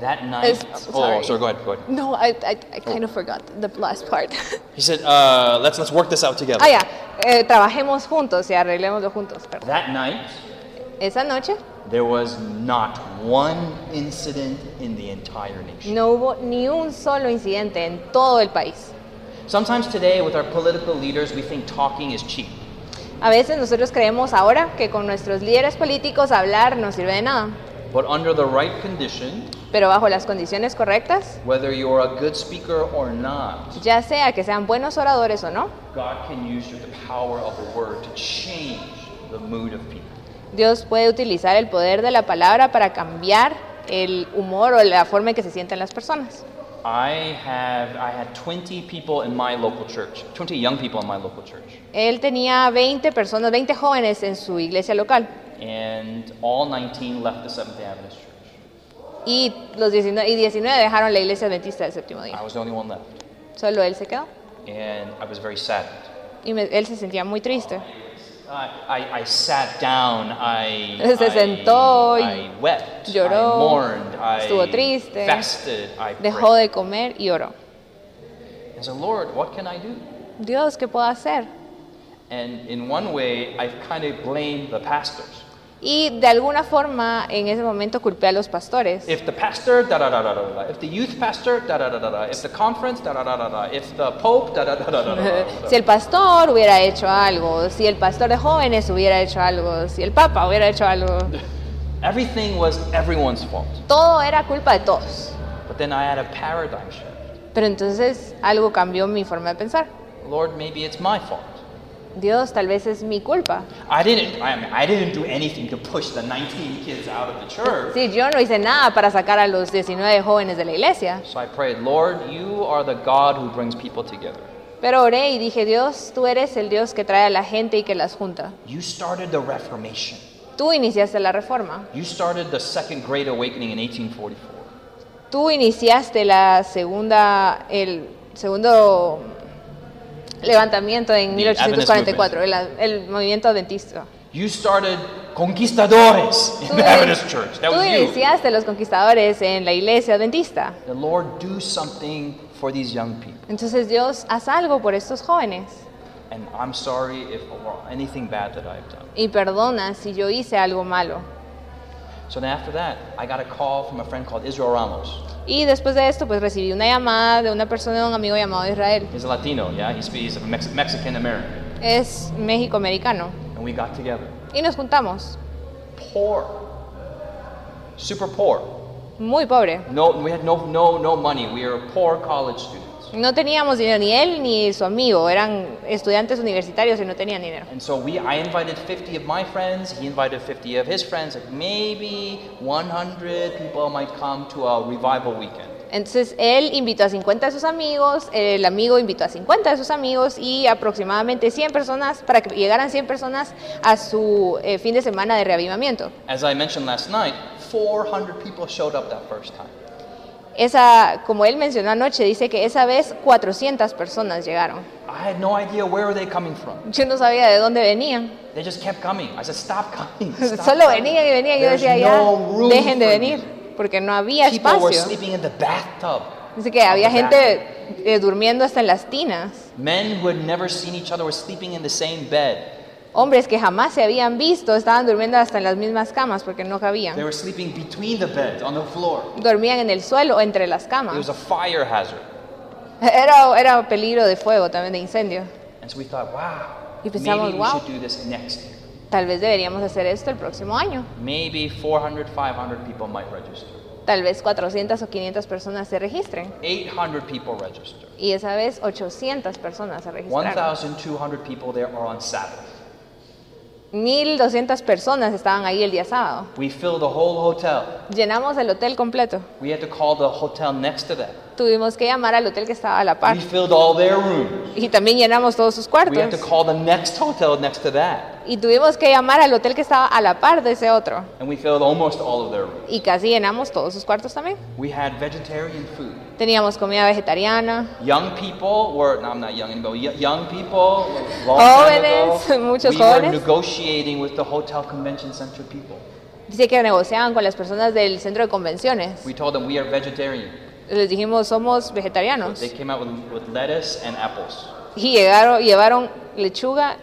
That night. Es- oh, sorry. sorry, go ahead, go ahead. No, I, I, I kind of forgot the last part. He said, uh, let's, let's work this out together. ah, ya, eh, trabajemos juntos y arreglémoslo juntos. perdón. That night, Esa noche there was not one incident in the entire nation. no hubo ni un solo incidente en todo el país. Sometimes today, with our political leaders, we think talking is cheap. A veces nosotros creemos ahora que con nuestros líderes políticos hablar no sirve de nada, But under the right condition, pero bajo las condiciones correctas, whether you're a good speaker or not, ya sea que sean buenos oradores o no, God can use the power of the word to change the mood of people. Dios puede utilizar el poder de la palabra para cambiar el humor o la forma en que se sienten las personas. I have I had 20 people in my local church, 20 young people in my local church, Él tenía 20 personas, 20 jóvenes en su iglesia local and all 19 left the Seventh Day Adventist church. y los 19, y 19 dejaron la iglesia adventista del séptimo día. I was the only one left, Solo él se quedó and I was very saddened. y me- él se sentía muy triste. I, I, I sat down, I, Se sentó y wept, lloró, I mourned, I estuvo triste, fasted, I Dejó prayed. de comer y oró. I said, Lord, what can I do? Dios, ¿qué puedo hacer? And in one way, I've kind of blamed the pastors. Y de alguna forma en ese momento culpé a los pastores. If the pastor, da da da da da da. If the youth pastor, da da da da da. If the conference, da da da da da. If the pope, da da da da da da. Si el pastor hubiera hecho algo, si el pastor de jóvenes hubiera hecho algo, si el papa hubiera hecho algo, Everything was everyone's fault. todo era culpa de todos. But then I had a paradigm shift. Pero entonces algo cambió mi forma de pensar. Lord, maybe it's my fault. Dios, tal vez es mi culpa. I didn't. I mean, I didn't do anything to push the 19 kids out of the church. Sí, yo no hice nada para sacar a los 19 jóvenes de la iglesia. So I prayed, Lord, you are the God who brings people together. Pero oré y dije, Dios, tú eres el Dios que trae a la gente y que las junta. You started the Reformation. Tú iniciaste la reforma. You started the Second Great Awakening in 1844. Tú iniciaste la segunda, el segundo levantamiento en The 1844, el, el movimiento adventista. You started conquistadores in Tú, the Adventist church. That tú was you. iniciaste los conquistadores en la iglesia adventista. The Lord, do something for these young people. Entonces Dios, haz algo por estos jóvenes. And I'm sorry if anything bad that I've done. Y perdona si yo hice algo malo. So then after that, I got a call from a friend called Israel Ramos. Y después de esto, pues recibí una llamada de una persona, de un amigo llamado Israel. He's a Latino, yeah? He's, he's a Mex- Mexican American. Es México-americano. And we got together. Y nos juntamos. Poor. Super poor. Muy pobre. No, we had no, no, no money. We were poor college students. No teníamos dinero, ni él ni su amigo. Eran estudiantes universitarios y no tenían dinero. And so we, I invited 50 of my friends. He invited 50 of his friends. Like maybe 100 people might come to a revival weekend. Entonces él invitó a 50 de sus amigos, el amigo invitó a 50 de sus amigos y aproximadamente 100 personas, para que llegaran 100 personas a su eh, fin de semana de reavivamiento. As I mentioned last night, 400 people showed up that first time. Esa, como él mencionó anoche, dice que esa vez 400 personas llegaron. I had no idea where were they coming from. Yo no sabía de dónde venían. They just kept coming. I said, stop coming. stop Solo coming. venían y venían. Yo There's decía, ya, no dejen de venir, you." porque no había People were espacio. sleeping in the bathtub. Dice que había gente eh, durmiendo hasta en las tinas. Men who had never seen each other were sleeping in the same bed. Hombres que jamás se habían visto estaban durmiendo hasta en las mismas camas porque no They cabían. were sleeping between the on the floor. Dormían en el suelo o entre las It was camas. a fire hazard. Era, era peligro de fuego, también de incendio. And so we thought, wow, Y pensamos, maybe we wow. should do this next year. Tal vez deberíamos hacer esto el próximo año. Maybe 400, 500 people might register. Tal vez 400 o 500 personas se registren. 800 people register. Y esa vez 800 personas se registraron. 1,200 people there are on Sabbath. 1200 personas estaban ahí el día sábado. We filled the whole hotel. Llenamos el hotel completo. We had to call the hotel next to that. Tuvimos que llamar al hotel que estaba a la par. We filled all their rooms. Y también llenamos todos sus We cuartos. had to call the next hotel next to that. Y tuvimos que llamar al hotel que estaba a la par de ese otro. And we filled almost all of their rooms. Y casi llenamos todos sus cuartos también. We had vegetarian food. Teníamos comida vegetariana. Young people were, no, I'm not young anymore. Young people, long ago, Jóvenes, muchos we were jóvenes. negotiating with the hotel convention center people. Dice que negociaban con las personas del centro de convenciones. We told them we are vegetarian. Les dijimos, somos vegetarianos. They came out with, with lettuce and apples. Y llegaron, llevaron lechuga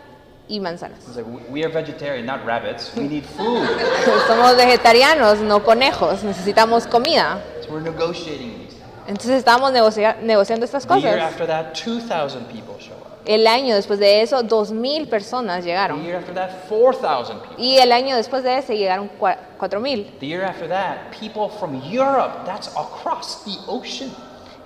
y manzanas. Like, "We- are vegetarian, not rabbits. We need food. Somos vegetarianos, no conejos. Necesitamos comida. So we're negotiating. Entonces estábamos negocia- negociando estas The year cosas. after that, 2,000 people show up. El año después de eso, 2.000 personas The llegaron. year after that, 4,000 people. Y el año después de ese llegaron cua- 4.000. The year after that, people from Europe, that's across the ocean.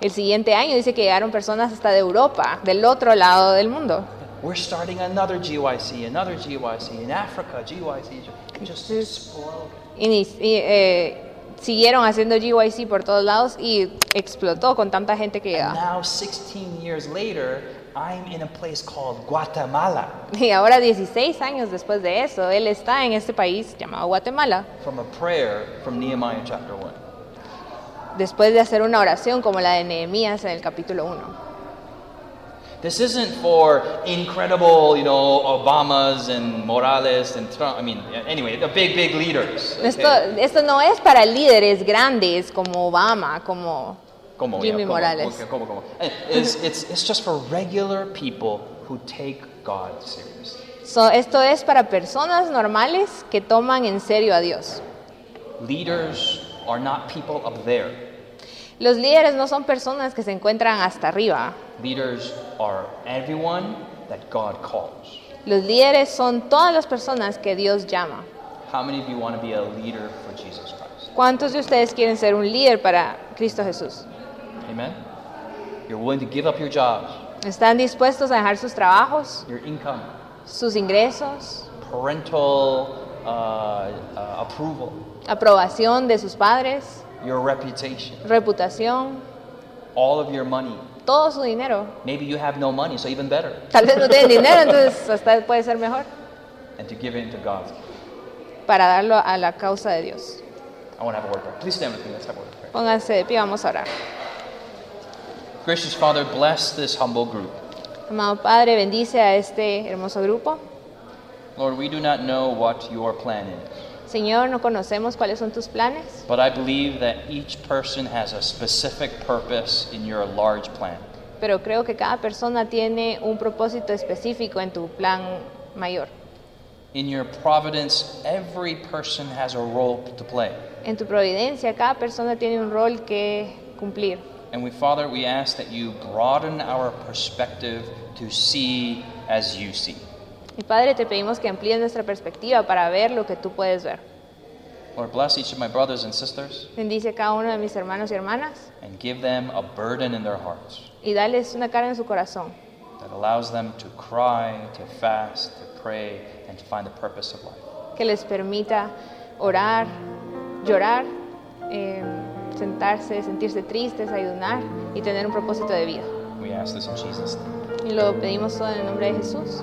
El siguiente año dice que llegaron personas hasta de Europa, del otro lado del mundo. We're starting another GYC, another GYC in Africa, GYC. Just explode. Y, ni- y, eh, siguieron haciendo GYC por todos lados y explotó con tanta gente que And llegaba. now, 16 years later, I'm in a place called Guatemala Y ahora 16 años después de eso, él está en este país llamado Guatemala, from a prayer from Nehemiah chapter 1. después de hacer una oración como la de Nehemías en el capítulo 1. This isn't for incredible, you know, Obamas and Morales and Trump. I mean, anyway, the big, big leaders. okay? Esto, esto no es para líderes grandes como Obama, como Como, Jimmy yeah, como, Morales. como, como. It's, it's, it's just for regular people who take God seriously. So, esto es para personas normales que toman en serio a Dios. Leaders are not people up there. Los líderes no son personas que se encuentran hasta arriba. Leaders are everyone that God calls. Los líderes son todas las personas que Dios llama. How many of you want to be a leader for Jesus Christ? ¿Cuántos de ustedes quieren ser un líder para Cristo Jesús? Amen? You're willing to give up your jobs, ¿Están dispuestos a dejar sus trabajos, your income, sus ingresos, parental uh, uh, approval, aprobación de sus padres, your reputation, reputación, all of your money. todo su dinero? Maybe you have no money, so even better. Tal vez no tienen dinero, entonces hasta puede ser mejor And to give it to God. para darlo a la causa de Dios. I want to have a word prayer. Please stand with me. Let's have a word prayer. Pónganse de pie, vamos a orar. Gracious Father, bless this humble group. Amado Padre, bendice a este hermoso grupo. Lord, we do not know what your plan is, Señor, no conocemos cuáles son tus planes, but I believe that each person has a specific purpose in your large plan. pero creo que cada persona tiene un propósito específico en tu plan mayor. In your providence, every person has a role to play. En tu providencia, cada persona tiene un rol que cumplir. And we, Father, we ask that you broaden our perspective to see as you see. Y Padre, te pedimos que amplíes nuestra perspectiva para ver lo que tú puedes ver. Lord, bless each of my brothers and sisters Bendice a cada uno de mis hermanos y hermanas and give them a burden in their hearts y dales una carga en su corazón that allows them to cry, to fast, to pray, and to find the purpose of life. que les permita orar, llorar, eh, sentarse, sentirse tristes, ayunar y tener un propósito de vida. We ask this in Jesus' name. Y lo pedimos todo en el nombre de Jesús.